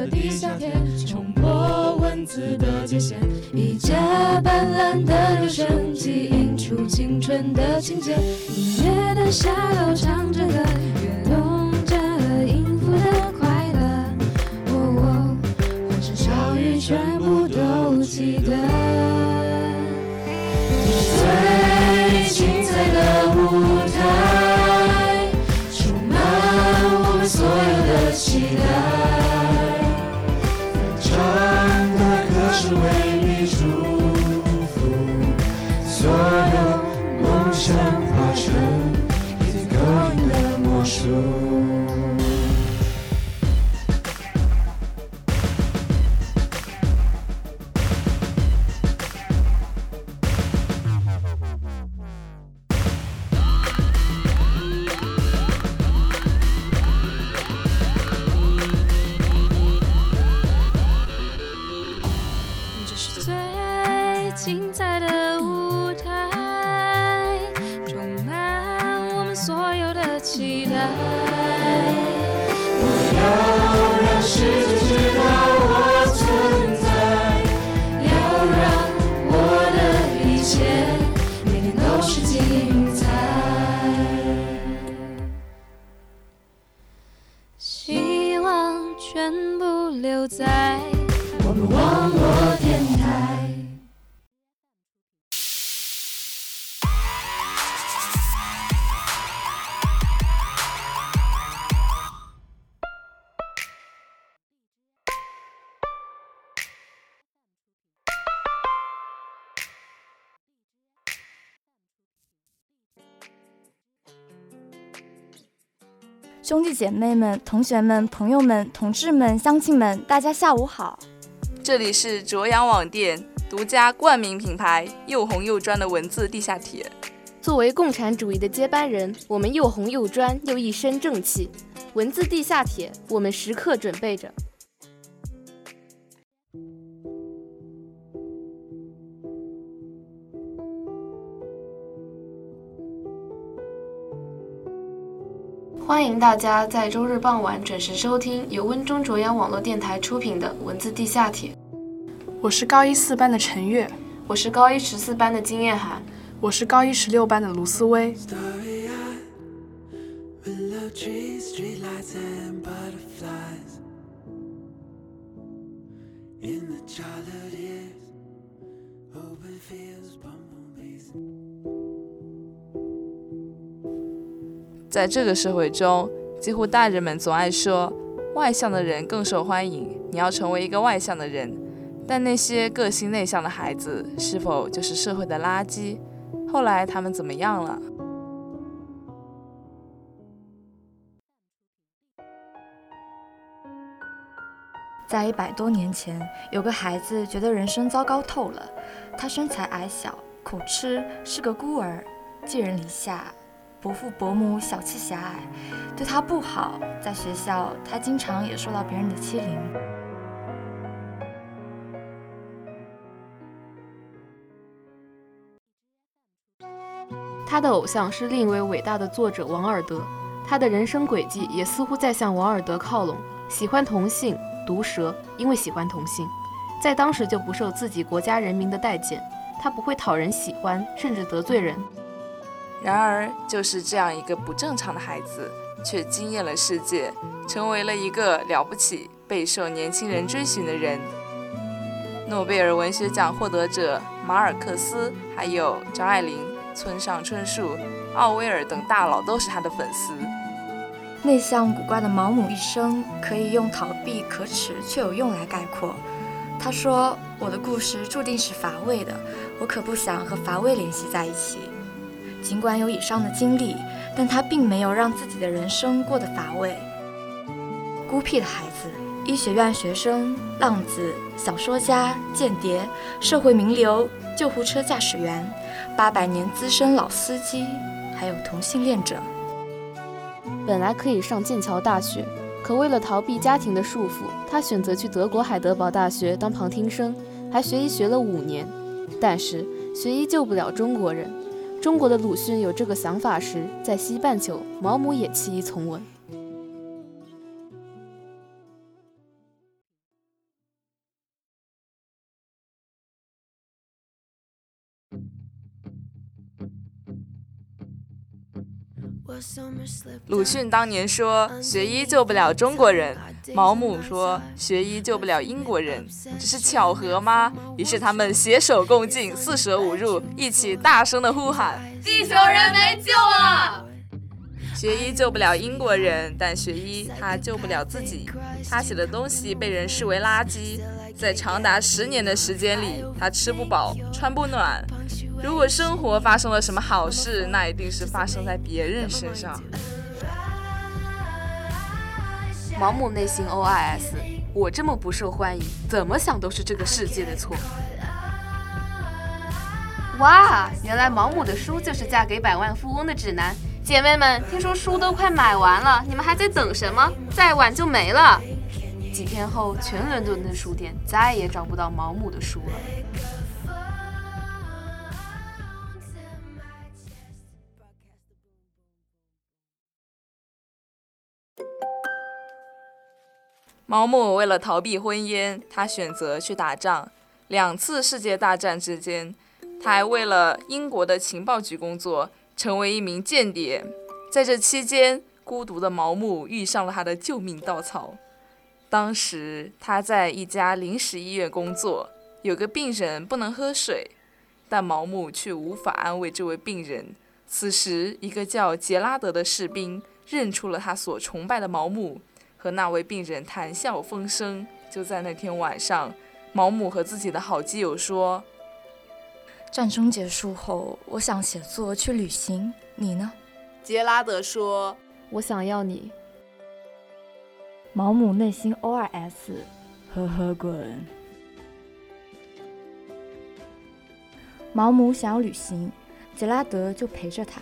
的地下铁，冲破文字的界限，一架斑斓的留声机映出青春的情节，音乐的下楼唱着歌，跃动着音符的快乐，哦哦欢声笑语全部都记得，是为你祝世界兄弟姐妹们、同学们、朋友们、同志们、乡亲们，大家下午好！这里是卓阳网店独家冠名品牌又红又专的文字地下铁。作为共产主义的接班人，我们又红又专又一身正气。文字地下铁，我们时刻准备着。欢迎大家在周日傍晚准时收听由温中卓阳网络电台出品的《文字地下铁》。我是高一四班的陈月，我是高一十四班的金燕涵，我是高一十六班的卢思薇。Willow trees, streetlights, and butterflies. In the childhood years, open fields, bumblebees. 在这个社会中，几乎大人们总爱说，外向的人更受欢迎，你要成为一个外向的人。但那些个性内向的孩子，是否就是社会的垃圾？后来他们怎么样了？在一百多年前，有个孩子觉得人生糟糕透了。他身材矮小，口吃，是个孤儿，寄人篱下，伯父伯母小气狭隘，对他不好。在学校，他经常也受到别人的欺凌。他的偶像是另一位伟大的作者王尔德，他的人生轨迹也似乎在向王尔德靠拢。喜欢同性，毒舌，因为喜欢同性，在当时就不受自己国家人民的待见。他不会讨人喜欢，甚至得罪人。然而，就是这样一个不正常的孩子，却惊艳了世界，成为了一个了不起、备受年轻人追寻的人。诺贝尔文学奖获得者马尔克斯，还有张爱玲、村上春树、奥威尔等大佬都是他的粉丝。内向古怪的毛姆一生可以用逃避、可耻却有用来概括。他说：“我的故事注定是乏味的，我可不想和乏味联系在一起。”尽管有以上的经历，但他并没有让自己的人生过得乏味。孤僻的孩子，医学院学生、浪子、小说家、间谍、社会名流、救护车驾驶员、八百年资深老司机，还有同性恋者。本来可以上剑桥大学，可为了逃避家庭的束缚，他选择去德国海德堡大学当旁听生，还学医学了五年。但是学医救不了中国人。中国的鲁迅有这个想法时，在西半球，毛姆也弃医从文。鲁迅当年说学医救不了中国人，毛姆说学医救不了英国人，这是巧合吗？于是他们携手共进，四舍五入，一起大声的呼喊：地球人没救了！学医救不了英国人，但学医他救不了自己。他写的东西被人视为垃圾，在长达十年的时间里，他吃不饱，穿不暖。如果生活发生了什么好事，那一定是发生在别人身上。毛姆内心 OIS：我这么不受欢迎，怎么想都是这个世界的错。哇，原来毛姆的书就是嫁给百万富翁的指南。姐妹们，听说书都快买完了，你们还在等什么？再晚就没了。几天后，全伦敦的书店再也找不到毛姆的书了。毛姆为了逃避婚姻，他选择去打仗。两次世界大战之间，他还为了英国的情报局工作。成为一名间谍，在这期间，孤独的毛姆遇上了他的救命稻草。当时他在一家临时医院工作，有个病人不能喝水，但毛姆却无法安慰这位病人。此时，一个叫杰拉德的士兵认出了他所崇拜的毛姆，和那位病人谈笑风生。就在那天晚上，毛姆和自己的好基友说。战争结束后，我想写作去旅行。你呢？杰拉德说：“我想要你。”毛姆内心 OS：呵呵滚。毛姆想要旅行，杰拉德就陪着他。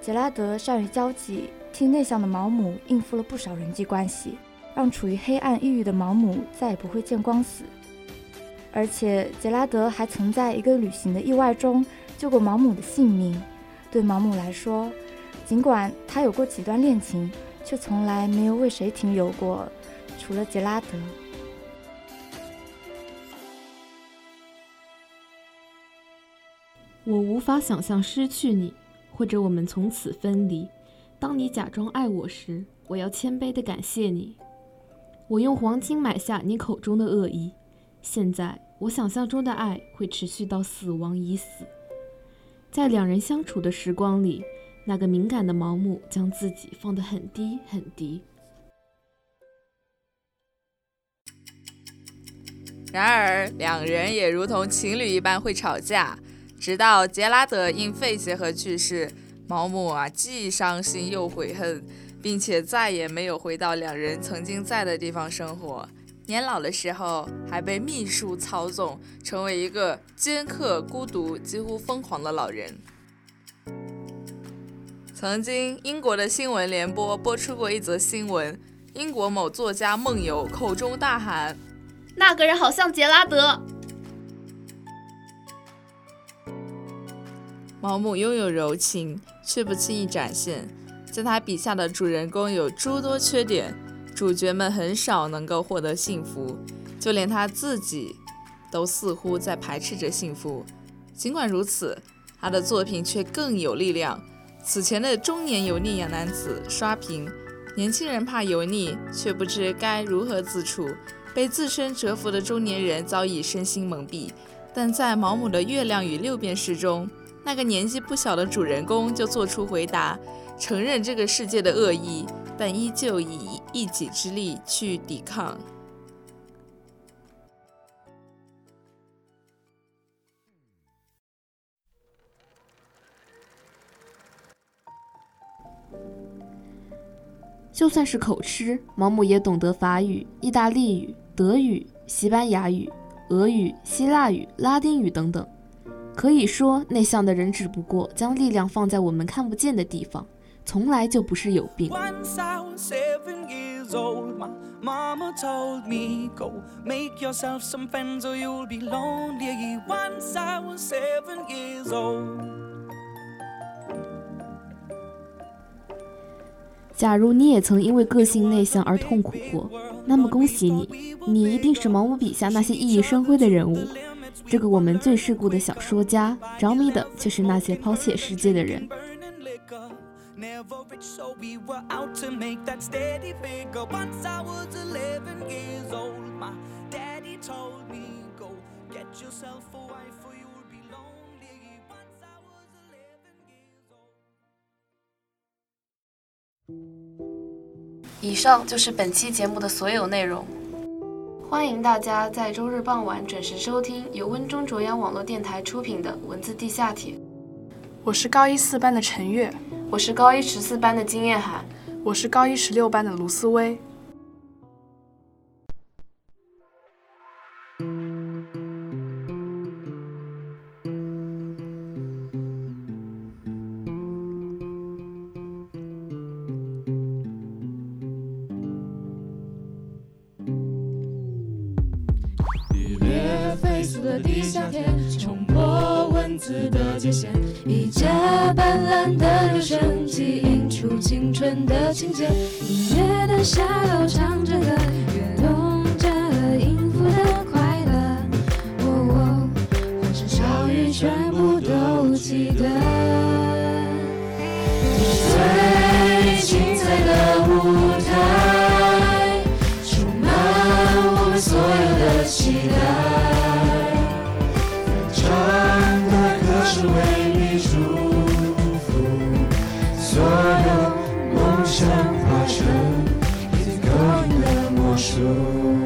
杰拉德善于交际，替内向的毛姆应付了不少人际关系，让处于黑暗抑郁的毛姆再也不会见光死。而且杰拉德还曾在一个旅行的意外中救过毛姆的性命。对毛姆来说，尽管他有过几段恋情，却从来没有为谁停留过，除了杰拉德。我无法想象失去你，或者我们从此分离。当你假装爱我时，我要谦卑地感谢你。我用黄金买下你口中的恶意。现在。我想象中的爱会持续到死亡已死，在两人相处的时光里，那个敏感的毛姆将自己放得很低很低。然而，两人也如同情侣一般会吵架，直到杰拉德因肺结核去世，毛姆啊既伤心又悔恨，并且再也没有回到两人曾经在的地方生活。年老的时候，还被秘书操纵，成为一个尖刻、孤独、几乎疯狂的老人。曾经，英国的新闻联播播出过一则新闻：英国某作家梦游，口中大喊：“那个人好像杰拉德。”毛姆拥有柔情，却不轻易展现，在他笔下的主人公有诸多缺点。主角们很少能够获得幸福，就连他自己都似乎在排斥着幸福。尽管如此，他的作品却更有力量。此前的中年油腻男子刷屏，年轻人怕油腻，却不知该如何自处。被自身折服的中年人早已身心蒙蔽。但在毛姆的《月亮与六便士》中，那个年纪不小的主人公就做出回答，承认这个世界的恶意。但依旧以一己之力去抵抗。就算是口吃，毛姆也懂得法语、意大利语、德语、西班牙语、俄语、希腊语、拉丁语等等。可以说，内向的人只不过将力量放在我们看不见的地方。从来就不是有病。假如你也曾因为个性内向而痛苦过，那么恭喜你，你一定是毛姆笔下那些熠熠生辉的人物。这个我们最世故的小说家，着迷的却是那些抛弃世界的人。以上就是本期节目的所有内容。欢迎大家在周日傍晚准时收听由温中卓阳网络电台出品的文字地下铁。我是高一四班的陈月，我是高一十四班的金燕涵，我是高一十六班的卢思薇。的地下铁，冲破文字的界限，一架斑斓的留声机映出青春的情节。音乐的下楼唱着歌，跃动着音符的快乐。哦哦，欢声笑语全部都记得。最精彩的舞台，充满我们所有的期待。转化成一个音的魔术。